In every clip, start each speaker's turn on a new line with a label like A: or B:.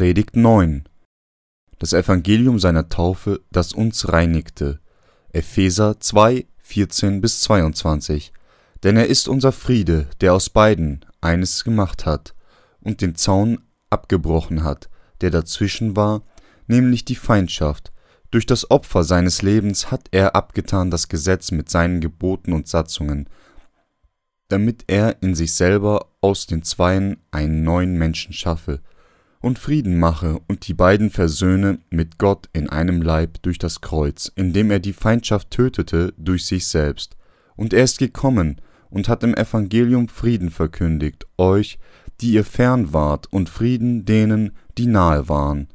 A: Predigt 9 Das Evangelium seiner Taufe, das uns reinigte. Epheser 2, 14 bis 22 Denn er ist unser Friede, der aus beiden eines gemacht hat und den Zaun abgebrochen hat, der dazwischen war, nämlich die Feindschaft. Durch das Opfer seines Lebens hat er abgetan das Gesetz mit seinen Geboten und Satzungen, damit er in sich selber aus den Zweien einen neuen Menschen schaffe und Frieden mache und die beiden versöhne mit Gott in einem Leib durch das Kreuz, indem er die Feindschaft tötete durch sich selbst. Und er ist gekommen und hat im Evangelium Frieden verkündigt, euch, die ihr fern wart, und Frieden denen, die nahe waren.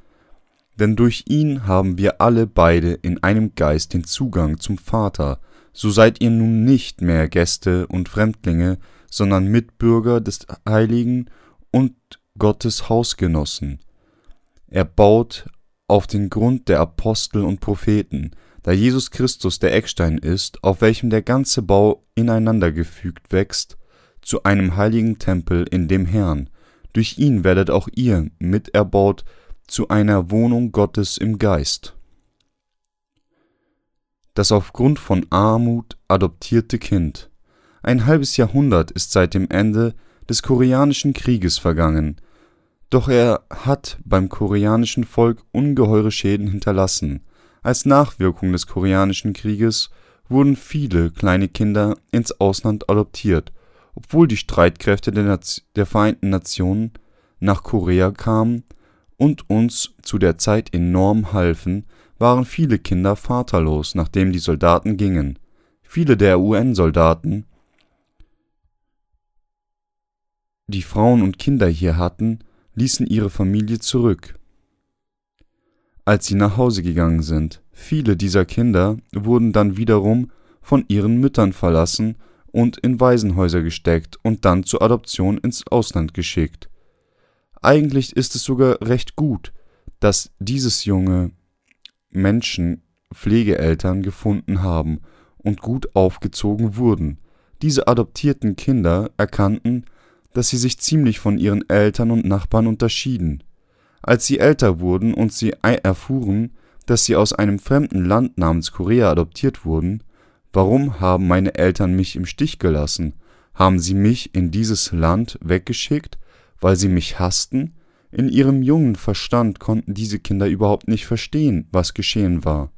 A: Denn durch ihn haben wir alle beide in einem Geist den Zugang zum Vater, so seid ihr nun nicht mehr Gäste und Fremdlinge, sondern Mitbürger des Heiligen und Gottes Hausgenossen. Er baut auf den Grund der Apostel und Propheten, da Jesus Christus der Eckstein ist, auf welchem der ganze Bau ineinandergefügt wächst, zu einem heiligen Tempel in dem Herrn. Durch ihn werdet auch ihr miterbaut zu einer Wohnung Gottes im Geist. Das aufgrund von Armut adoptierte Kind. Ein halbes Jahrhundert ist seit dem Ende des Koreanischen Krieges vergangen, doch er hat beim koreanischen Volk ungeheure Schäden hinterlassen. Als Nachwirkung des Koreanischen Krieges wurden viele kleine Kinder ins Ausland adoptiert, obwohl die Streitkräfte der, Vereinten Nationen nach Korea kamen und uns zu der Zeit enorm halfen, waren viele Kinder vaterlos, nachdem die Soldaten gingen. Viele der UN-Soldaten, die Frauen und Kinder hier hatten, ließen ihre Familie zurück, als sie nach Hause gegangen sind. Viele dieser Kinder wurden dann wiederum von ihren Müttern verlassen und in Waisenhäuser gesteckt und dann zur Adoption ins Ausland geschickt. Eigentlich ist es sogar recht gut, dass dieses junge Menschen Pflegeeltern gefunden haben und gut aufgezogen wurden. Diese adoptierten Kinder erkannten, dass sie sich ziemlich von ihren Eltern und Nachbarn unterschieden. Als sie älter wurden und sie erfuhren, dass sie aus einem fremden Land namens Korea adoptiert wurden, warum haben meine Eltern mich im Stich gelassen? Haben sie mich in dieses Land weggeschickt, weil sie mich hassten? In ihrem jungen Verstand konnten diese Kinder überhaupt nicht verstehen, was geschehen war.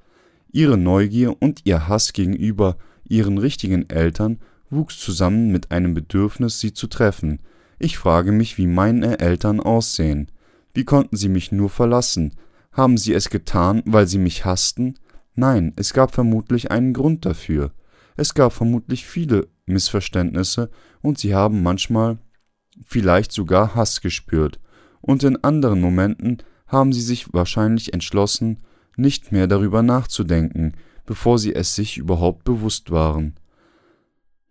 A: Ihre Neugier und ihr Hass gegenüber ihren richtigen Eltern wuchs zusammen mit einem Bedürfnis, sie zu treffen. Ich frage mich, wie meine Eltern aussehen. Wie konnten sie mich nur verlassen? Haben sie es getan, weil sie mich hassten? Nein, es gab vermutlich einen Grund dafür. Es gab vermutlich viele Missverständnisse und sie haben manchmal vielleicht sogar Hass gespürt, und in anderen Momenten haben sie sich wahrscheinlich entschlossen, nicht mehr darüber nachzudenken, bevor sie es sich überhaupt bewusst waren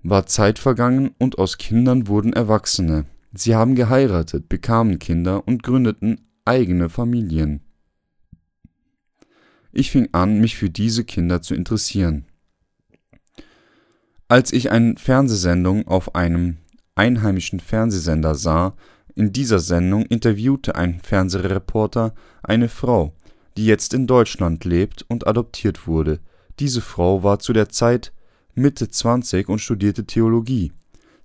A: war Zeit vergangen und aus Kindern wurden Erwachsene. Sie haben geheiratet, bekamen Kinder und gründeten eigene Familien. Ich fing an, mich für diese Kinder zu interessieren. Als ich eine Fernsehsendung auf einem einheimischen Fernsehsender sah, in dieser Sendung interviewte ein Fernsehreporter eine Frau, die jetzt in Deutschland lebt und adoptiert wurde. Diese Frau war zu der Zeit Mitte 20 und studierte Theologie.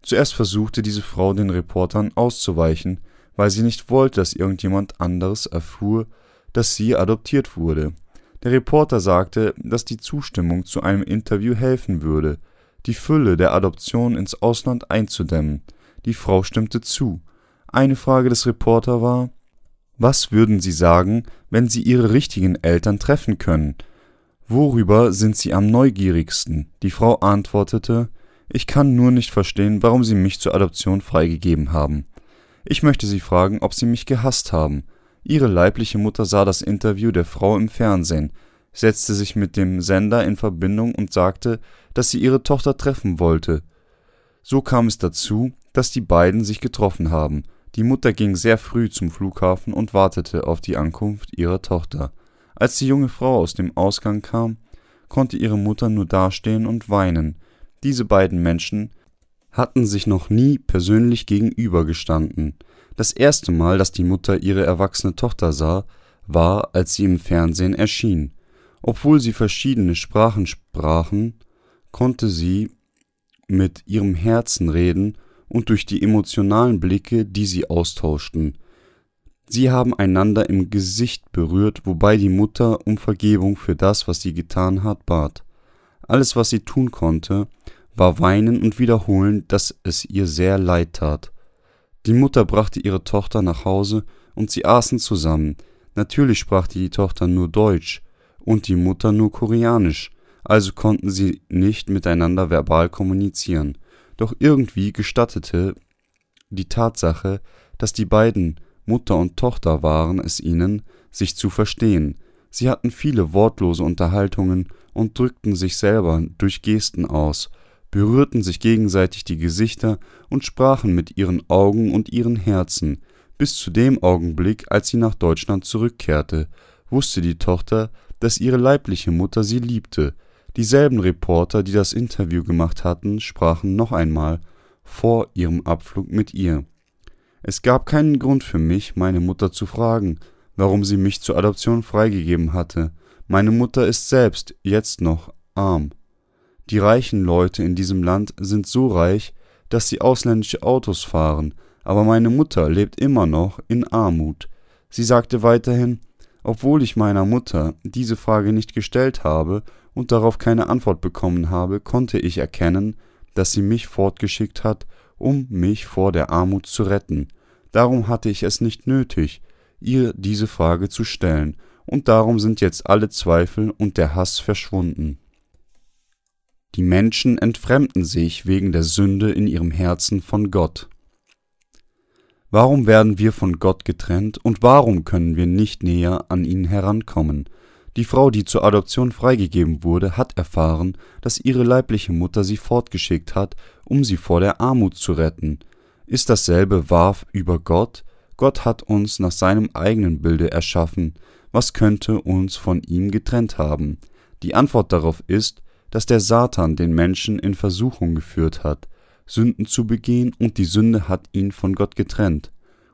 A: Zuerst versuchte diese Frau den Reportern auszuweichen, weil sie nicht wollte, dass irgendjemand anderes erfuhr, dass sie adoptiert wurde. Der Reporter sagte, dass die Zustimmung zu einem Interview helfen würde, die Fülle der Adoption ins Ausland einzudämmen. Die Frau stimmte zu. Eine Frage des Reporters war, was würden Sie sagen, wenn Sie Ihre richtigen Eltern treffen können? Worüber sind Sie am neugierigsten? Die Frau antwortete, ich kann nur nicht verstehen, warum Sie mich zur Adoption freigegeben haben. Ich möchte Sie fragen, ob Sie mich gehasst haben. Ihre leibliche Mutter sah das Interview der Frau im Fernsehen, setzte sich mit dem Sender in Verbindung und sagte, dass sie ihre Tochter treffen wollte. So kam es dazu, dass die beiden sich getroffen haben. Die Mutter ging sehr früh zum Flughafen und wartete auf die Ankunft ihrer Tochter. Als die junge Frau aus dem Ausgang kam, konnte ihre Mutter nur dastehen und weinen. Diese beiden Menschen hatten sich noch nie persönlich gegenübergestanden. Das erste Mal, dass die Mutter ihre erwachsene Tochter sah, war, als sie im Fernsehen erschien. Obwohl sie verschiedene Sprachen sprachen, konnte sie mit ihrem Herzen reden und durch die emotionalen Blicke, die sie austauschten. Sie haben einander im Gesicht berührt, wobei die Mutter um Vergebung für das, was sie getan hat, bat. Alles, was sie tun konnte, war weinen und wiederholen, dass es ihr sehr leid tat. Die Mutter brachte ihre Tochter nach Hause und sie aßen zusammen. Natürlich sprach die Tochter nur Deutsch und die Mutter nur Koreanisch, also konnten sie nicht miteinander verbal kommunizieren. Doch irgendwie gestattete die Tatsache, dass die beiden Mutter und Tochter waren es ihnen, sich zu verstehen. Sie hatten viele wortlose Unterhaltungen und drückten sich selber durch Gesten aus, berührten sich gegenseitig die Gesichter und sprachen mit ihren Augen und ihren Herzen. Bis zu dem Augenblick, als sie nach Deutschland zurückkehrte, wusste die Tochter, dass ihre leibliche Mutter sie liebte. Dieselben Reporter, die das Interview gemacht hatten, sprachen noch einmal vor ihrem Abflug mit ihr. Es gab keinen Grund für mich, meine Mutter zu fragen, warum sie mich zur Adoption freigegeben hatte. Meine Mutter ist selbst jetzt noch arm. Die reichen Leute in diesem Land sind so reich, dass sie ausländische Autos fahren, aber meine Mutter lebt immer noch in Armut. Sie sagte weiterhin, obwohl ich meiner Mutter diese Frage nicht gestellt habe und darauf keine Antwort bekommen habe, konnte ich erkennen, dass sie mich fortgeschickt hat, um mich vor der Armut zu retten. Darum hatte ich es nicht nötig, ihr diese Frage zu stellen, und darum sind jetzt alle Zweifel und der Hass verschwunden. Die Menschen entfremden sich wegen der Sünde in ihrem Herzen von Gott. Warum werden wir von Gott getrennt und warum können wir nicht näher an ihn herankommen? Die Frau, die zur Adoption freigegeben wurde, hat erfahren, dass ihre leibliche Mutter sie fortgeschickt hat, um sie vor der Armut zu retten. Ist dasselbe wahr über Gott? Gott hat uns nach seinem eigenen Bilde erschaffen. Was könnte uns von ihm getrennt haben? Die Antwort darauf ist, dass der Satan den Menschen in Versuchung geführt hat, Sünden zu begehen, und die Sünde hat ihn von Gott getrennt.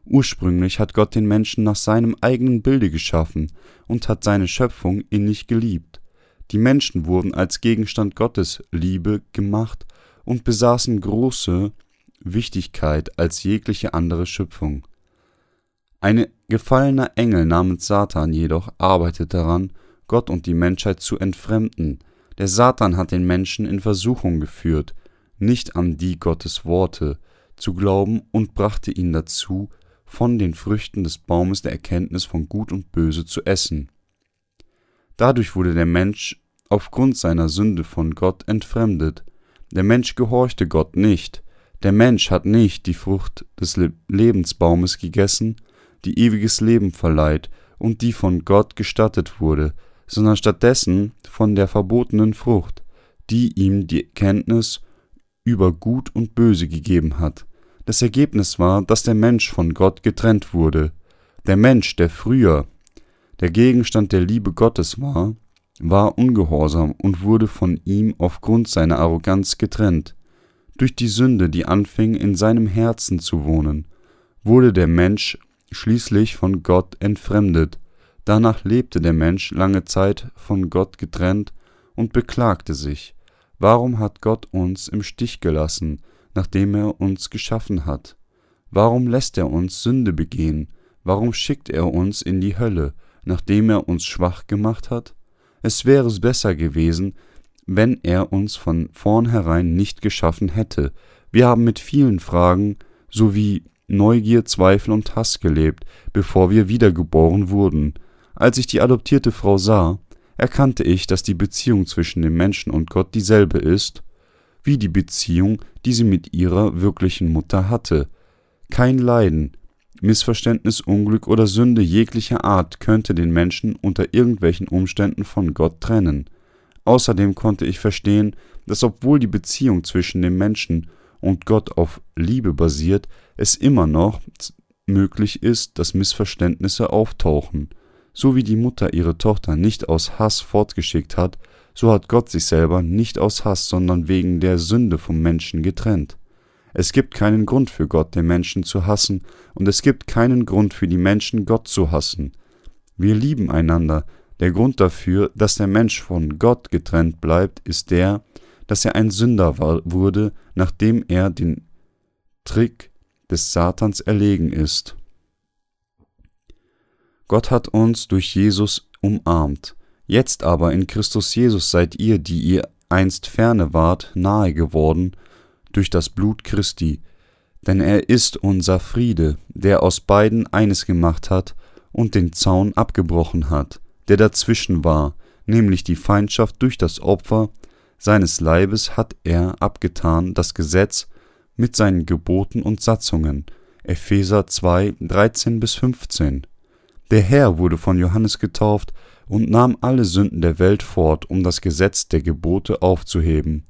A: Ursprünglich hat Gott den Menschen nach seinem eigenen Bilde geschaffen und hat seine Schöpfung innig geliebt. Die Menschen wurden als Gegenstand Gottes Liebe gemacht und besaßen große Wichtigkeit als jegliche andere Schöpfung. Ein gefallener Engel namens Satan jedoch arbeitet daran, Gott und die Menschheit zu entfremden, der Satan hat den Menschen in Versuchung geführt, nicht an die Gottes Worte zu glauben und brachte ihn dazu, von den Früchten des Baumes der Erkenntnis von Gut und Böse zu essen. Dadurch wurde der Mensch aufgrund seiner Sünde von Gott entfremdet. Der Mensch gehorchte Gott nicht. Der Mensch hat nicht die Frucht des Lebensbaumes gegessen, die ewiges Leben verleiht und die von Gott gestattet wurde, sondern stattdessen von der verbotenen Frucht, die ihm die Kenntnis über Gut und Böse gegeben hat. Das Ergebnis war, dass der Mensch von Gott getrennt wurde. Der Mensch, der früher der Gegenstand der Liebe Gottes war, war ungehorsam und wurde von ihm aufgrund seiner Arroganz getrennt. Durch die Sünde, die anfing in seinem Herzen zu wohnen, wurde der Mensch schließlich von Gott entfremdet Danach lebte der Mensch lange Zeit von Gott getrennt und beklagte sich, warum hat Gott uns im Stich gelassen, nachdem er uns geschaffen hat? Warum lässt er uns Sünde begehen? Warum schickt er uns in die Hölle, nachdem er uns schwach gemacht hat? Es wäre besser gewesen, wenn er uns von vornherein nicht geschaffen hätte. Wir haben mit vielen Fragen sowie Neugier, Zweifel und Hass gelebt, bevor wir wiedergeboren wurden. Als ich die adoptierte Frau sah, erkannte ich, dass die Beziehung zwischen dem Menschen und Gott dieselbe ist, wie die Beziehung, die sie mit ihrer wirklichen Mutter hatte. Kein Leiden, Missverständnis, Unglück oder Sünde jeglicher Art könnte den Menschen unter irgendwelchen Umständen von Gott trennen. Außerdem konnte ich verstehen, dass obwohl die Beziehung zwischen dem Menschen und Gott auf Liebe basiert, es immer noch möglich ist, dass Missverständnisse auftauchen. So wie die Mutter ihre Tochter nicht aus Hass fortgeschickt hat, so hat Gott sich selber nicht aus Hass, sondern wegen der Sünde vom Menschen getrennt. Es gibt keinen Grund für Gott, den Menschen zu hassen, und es gibt keinen Grund für die Menschen, Gott zu hassen. Wir lieben einander. Der Grund dafür, dass der Mensch von Gott getrennt bleibt, ist der, dass er ein Sünder war, wurde, nachdem er den Trick des Satans erlegen ist. Gott hat uns durch Jesus umarmt. Jetzt aber in Christus Jesus seid ihr, die ihr einst ferne wart, nahe geworden durch das Blut Christi. Denn er ist unser Friede, der aus beiden eines gemacht hat und den Zaun abgebrochen hat, der dazwischen war, nämlich die Feindschaft durch das Opfer seines Leibes hat er abgetan das Gesetz mit seinen Geboten und Satzungen. Epheser 2, 13 bis 15. Der Herr wurde von Johannes getauft und nahm alle Sünden der Welt fort, um das Gesetz der Gebote aufzuheben.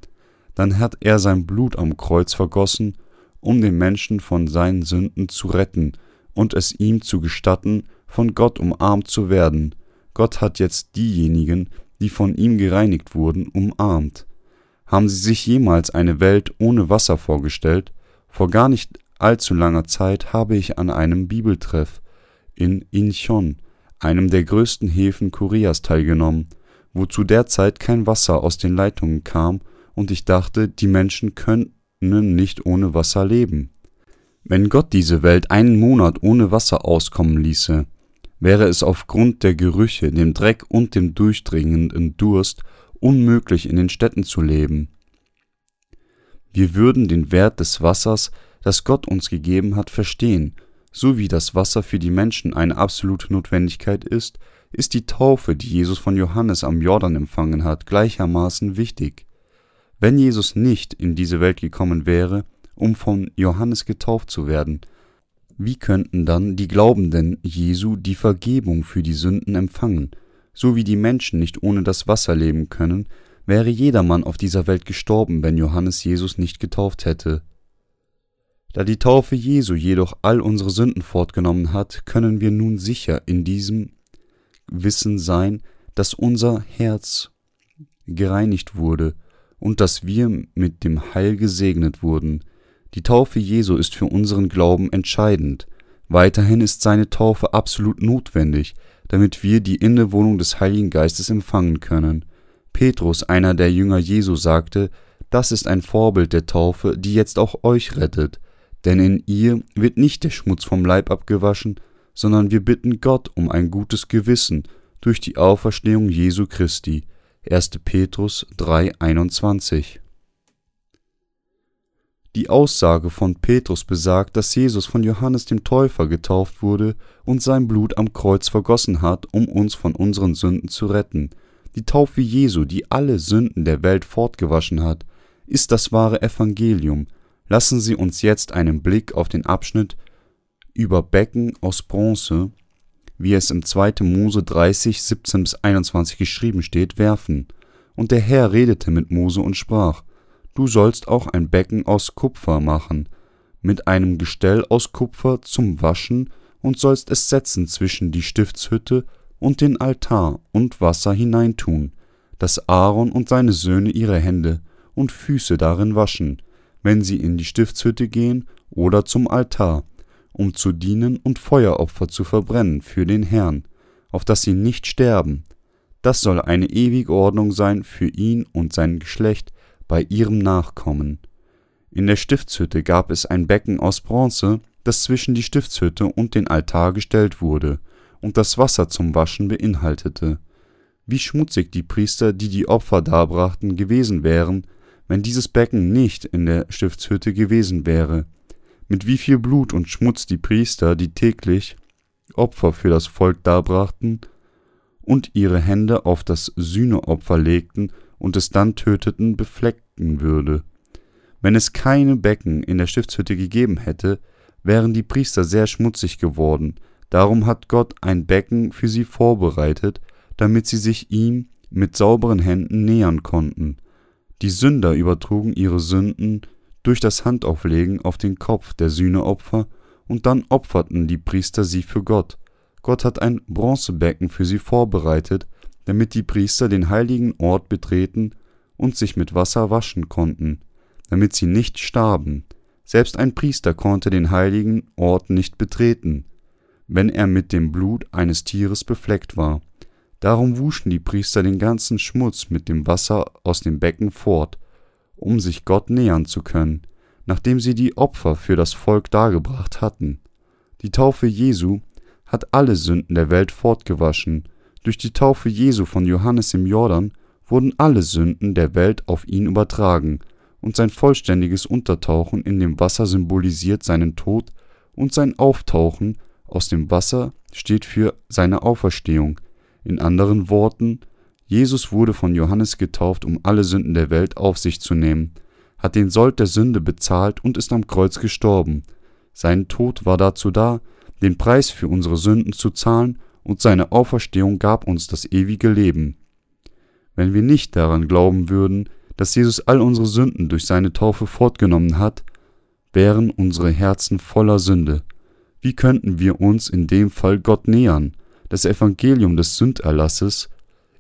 A: Dann hat er sein Blut am Kreuz vergossen, um den Menschen von seinen Sünden zu retten und es ihm zu gestatten, von Gott umarmt zu werden. Gott hat jetzt diejenigen, die von ihm gereinigt wurden, umarmt. Haben Sie sich jemals eine Welt ohne Wasser vorgestellt? Vor gar nicht allzu langer Zeit habe ich an einem Bibeltreff in Incheon, einem der größten Häfen Koreas, teilgenommen, wo zu der Zeit kein Wasser aus den Leitungen kam, und ich dachte, die Menschen könnten nicht ohne Wasser leben. Wenn Gott diese Welt einen Monat ohne Wasser auskommen ließe, wäre es aufgrund der Gerüche, dem Dreck und dem durchdringenden Durst unmöglich in den Städten zu leben. Wir würden den Wert des Wassers, das Gott uns gegeben hat, verstehen so wie das Wasser für die Menschen eine absolute Notwendigkeit ist, ist die Taufe, die Jesus von Johannes am Jordan empfangen hat, gleichermaßen wichtig. Wenn Jesus nicht in diese Welt gekommen wäre, um von Johannes getauft zu werden, wie könnten dann die Glaubenden Jesu die Vergebung für die Sünden empfangen? So wie die Menschen nicht ohne das Wasser leben können, wäre jedermann auf dieser Welt gestorben, wenn Johannes Jesus nicht getauft hätte. Da die Taufe Jesu jedoch all unsere Sünden fortgenommen hat, können wir nun sicher in diesem Wissen sein, dass unser Herz gereinigt wurde und dass wir mit dem Heil gesegnet wurden. Die Taufe Jesu ist für unseren Glauben entscheidend. Weiterhin ist seine Taufe absolut notwendig, damit wir die Innewohnung des Heiligen Geistes empfangen können. Petrus, einer der Jünger Jesu, sagte, das ist ein Vorbild der Taufe, die jetzt auch euch rettet denn in ihr wird nicht der Schmutz vom Leib abgewaschen, sondern wir bitten Gott um ein gutes Gewissen durch die Auferstehung Jesu Christi. 1. Petrus 3,21 Die Aussage von Petrus besagt, dass Jesus von Johannes dem Täufer getauft wurde und sein Blut am Kreuz vergossen hat, um uns von unseren Sünden zu retten. Die Taufe Jesu, die alle Sünden der Welt fortgewaschen hat, ist das wahre Evangelium, Lassen Sie uns jetzt einen Blick auf den Abschnitt über Becken aus Bronze, wie es im 2. Mose 30, 17 bis 21 geschrieben steht, werfen. Und der Herr redete mit Mose und sprach, Du sollst auch ein Becken aus Kupfer machen, mit einem Gestell aus Kupfer zum Waschen, und sollst es setzen zwischen die Stiftshütte und den Altar und Wasser hineintun, dass Aaron und seine Söhne ihre Hände und Füße darin waschen, wenn sie in die Stiftshütte gehen oder zum Altar, um zu dienen und Feueropfer zu verbrennen für den Herrn, auf dass sie nicht sterben. Das soll eine ewige Ordnung sein für ihn und sein Geschlecht bei ihrem Nachkommen. In der Stiftshütte gab es ein Becken aus Bronze, das zwischen die Stiftshütte und den Altar gestellt wurde und das Wasser zum Waschen beinhaltete. Wie schmutzig die Priester, die die Opfer darbrachten, gewesen wären, wenn dieses Becken nicht in der Stiftshütte gewesen wäre, mit wie viel Blut und Schmutz die Priester, die täglich Opfer für das Volk darbrachten und ihre Hände auf das Sühneopfer legten und es dann töteten, beflecken würde. Wenn es keine Becken in der Stiftshütte gegeben hätte, wären die Priester sehr schmutzig geworden, darum hat Gott ein Becken für sie vorbereitet, damit sie sich ihm mit sauberen Händen nähern konnten. Die Sünder übertrugen ihre Sünden durch das Handauflegen auf den Kopf der Sühneopfer, und dann opferten die Priester sie für Gott. Gott hat ein Bronzebecken für sie vorbereitet, damit die Priester den heiligen Ort betreten und sich mit Wasser waschen konnten, damit sie nicht starben. Selbst ein Priester konnte den heiligen Ort nicht betreten, wenn er mit dem Blut eines Tieres befleckt war. Darum wuschen die Priester den ganzen Schmutz mit dem Wasser aus dem Becken fort, um sich Gott nähern zu können, nachdem sie die Opfer für das Volk dargebracht hatten. Die Taufe Jesu hat alle Sünden der Welt fortgewaschen. Durch die Taufe Jesu von Johannes im Jordan wurden alle Sünden der Welt auf ihn übertragen, und sein vollständiges Untertauchen in dem Wasser symbolisiert seinen Tod und sein Auftauchen aus dem Wasser steht für seine Auferstehung. In anderen Worten, Jesus wurde von Johannes getauft, um alle Sünden der Welt auf sich zu nehmen, hat den Sold der Sünde bezahlt und ist am Kreuz gestorben. Sein Tod war dazu da, den Preis für unsere Sünden zu zahlen, und seine Auferstehung gab uns das ewige Leben. Wenn wir nicht daran glauben würden, dass Jesus all unsere Sünden durch seine Taufe fortgenommen hat, wären unsere Herzen voller Sünde. Wie könnten wir uns in dem Fall Gott nähern? Das Evangelium des Sünderlasses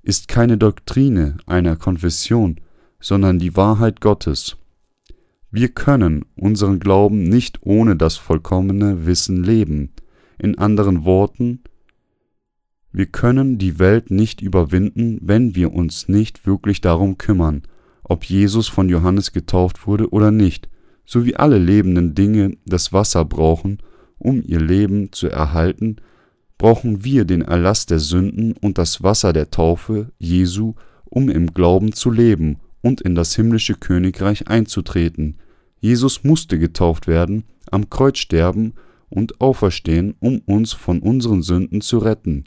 A: ist keine Doktrine einer Konfession, sondern die Wahrheit Gottes. Wir können unseren Glauben nicht ohne das vollkommene Wissen leben. In anderen Worten, wir können die Welt nicht überwinden, wenn wir uns nicht wirklich darum kümmern, ob Jesus von Johannes getauft wurde oder nicht, so wie alle lebenden Dinge das Wasser brauchen, um ihr Leben zu erhalten, brauchen wir den Erlass der Sünden und das Wasser der Taufe Jesu, um im Glauben zu leben und in das himmlische Königreich einzutreten. Jesus musste getauft werden, am Kreuz sterben und auferstehen, um uns von unseren Sünden zu retten.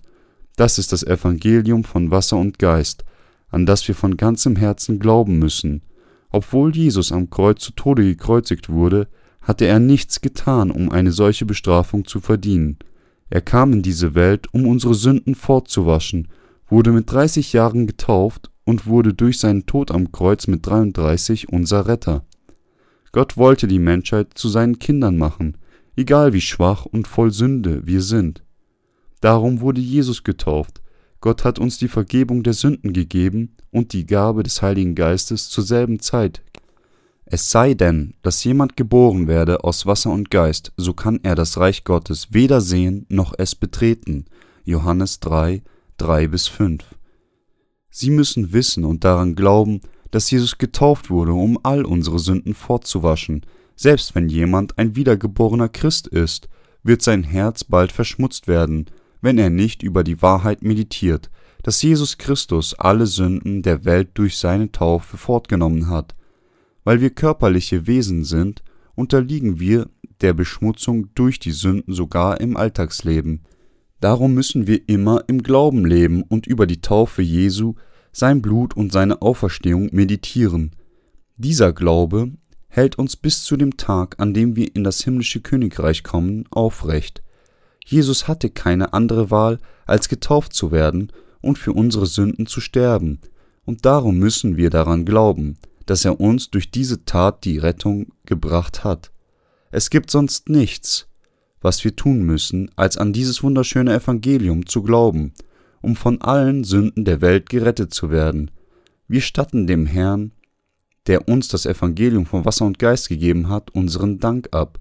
A: Das ist das Evangelium von Wasser und Geist, an das wir von ganzem Herzen glauben müssen. Obwohl Jesus am Kreuz zu Tode gekreuzigt wurde, hatte er nichts getan, um eine solche Bestrafung zu verdienen. Er kam in diese Welt, um unsere Sünden fortzuwaschen, wurde mit 30 Jahren getauft und wurde durch seinen Tod am Kreuz mit 33 unser Retter. Gott wollte die Menschheit zu seinen Kindern machen, egal wie schwach und voll Sünde wir sind. Darum wurde Jesus getauft. Gott hat uns die Vergebung der Sünden gegeben und die Gabe des Heiligen Geistes zur selben Zeit es sei denn, dass jemand geboren werde aus Wasser und Geist, so kann er das Reich Gottes weder sehen noch es betreten. Johannes 3, 3 bis 5. Sie müssen wissen und daran glauben, dass Jesus getauft wurde, um all unsere Sünden fortzuwaschen. Selbst wenn jemand ein wiedergeborener Christ ist, wird sein Herz bald verschmutzt werden, wenn er nicht über die Wahrheit meditiert, dass Jesus Christus alle Sünden der Welt durch seine Taufe fortgenommen hat. Weil wir körperliche Wesen sind, unterliegen wir der Beschmutzung durch die Sünden sogar im Alltagsleben. Darum müssen wir immer im Glauben leben und über die Taufe Jesu, sein Blut und seine Auferstehung meditieren. Dieser Glaube hält uns bis zu dem Tag, an dem wir in das himmlische Königreich kommen, aufrecht. Jesus hatte keine andere Wahl, als getauft zu werden und für unsere Sünden zu sterben, und darum müssen wir daran glauben, dass er uns durch diese Tat die Rettung gebracht hat. Es gibt sonst nichts, was wir tun müssen, als an dieses wunderschöne Evangelium zu glauben, um von allen Sünden der Welt gerettet zu werden. Wir statten dem Herrn, der uns das Evangelium von Wasser und Geist gegeben hat, unseren Dank ab.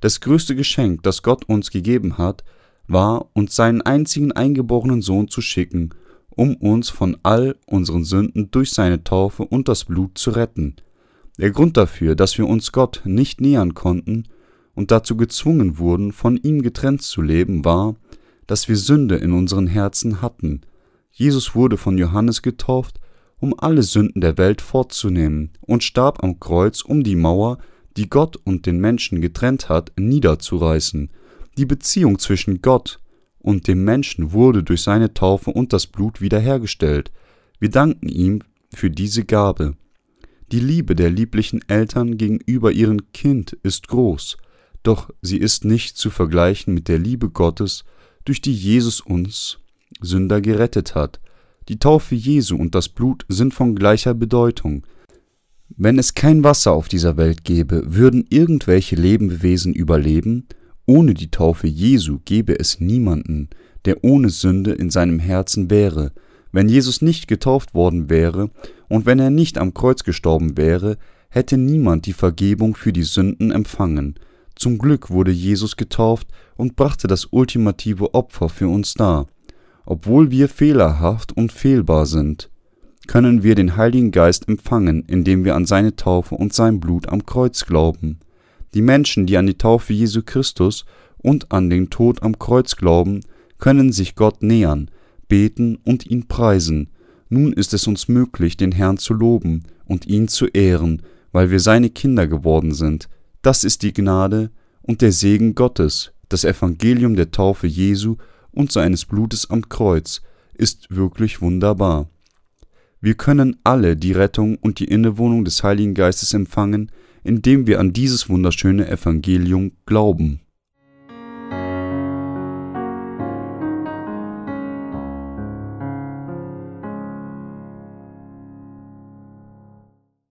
A: Das größte Geschenk, das Gott uns gegeben hat, war, uns seinen einzigen eingeborenen Sohn zu schicken, um uns von all unseren Sünden durch seine Taufe und das Blut zu retten. Der Grund dafür, dass wir uns Gott nicht nähern konnten und dazu gezwungen wurden, von ihm getrennt zu leben, war, dass wir Sünde in unseren Herzen hatten. Jesus wurde von Johannes getauft, um alle Sünden der Welt fortzunehmen, und starb am Kreuz, um die Mauer, die Gott und den Menschen getrennt hat, niederzureißen. Die Beziehung zwischen Gott und dem Menschen wurde durch seine Taufe und das Blut wiederhergestellt. Wir danken ihm für diese Gabe. Die Liebe der lieblichen Eltern gegenüber ihrem Kind ist groß, doch sie ist nicht zu vergleichen mit der Liebe Gottes, durch die Jesus uns Sünder gerettet hat. Die Taufe Jesu und das Blut sind von gleicher Bedeutung. Wenn es kein Wasser auf dieser Welt gäbe, würden irgendwelche Lebewesen überleben, ohne die Taufe Jesu gäbe es niemanden, der ohne Sünde in seinem Herzen wäre. Wenn Jesus nicht getauft worden wäre und wenn er nicht am Kreuz gestorben wäre, hätte niemand die Vergebung für die Sünden empfangen. Zum Glück wurde Jesus getauft und brachte das ultimative Opfer für uns dar. Obwohl wir fehlerhaft und fehlbar sind, können wir den Heiligen Geist empfangen, indem wir an seine Taufe und sein Blut am Kreuz glauben. Die Menschen, die an die Taufe Jesu Christus und an den Tod am Kreuz glauben, können sich Gott nähern, beten und ihn preisen. Nun ist es uns möglich, den Herrn zu loben und ihn zu ehren, weil wir seine Kinder geworden sind. Das ist die Gnade und der Segen Gottes. Das Evangelium der Taufe Jesu und seines Blutes am Kreuz ist wirklich wunderbar. Wir können alle die Rettung und die Innewohnung des Heiligen Geistes empfangen, indem wir an dieses wunderschöne Evangelium glauben.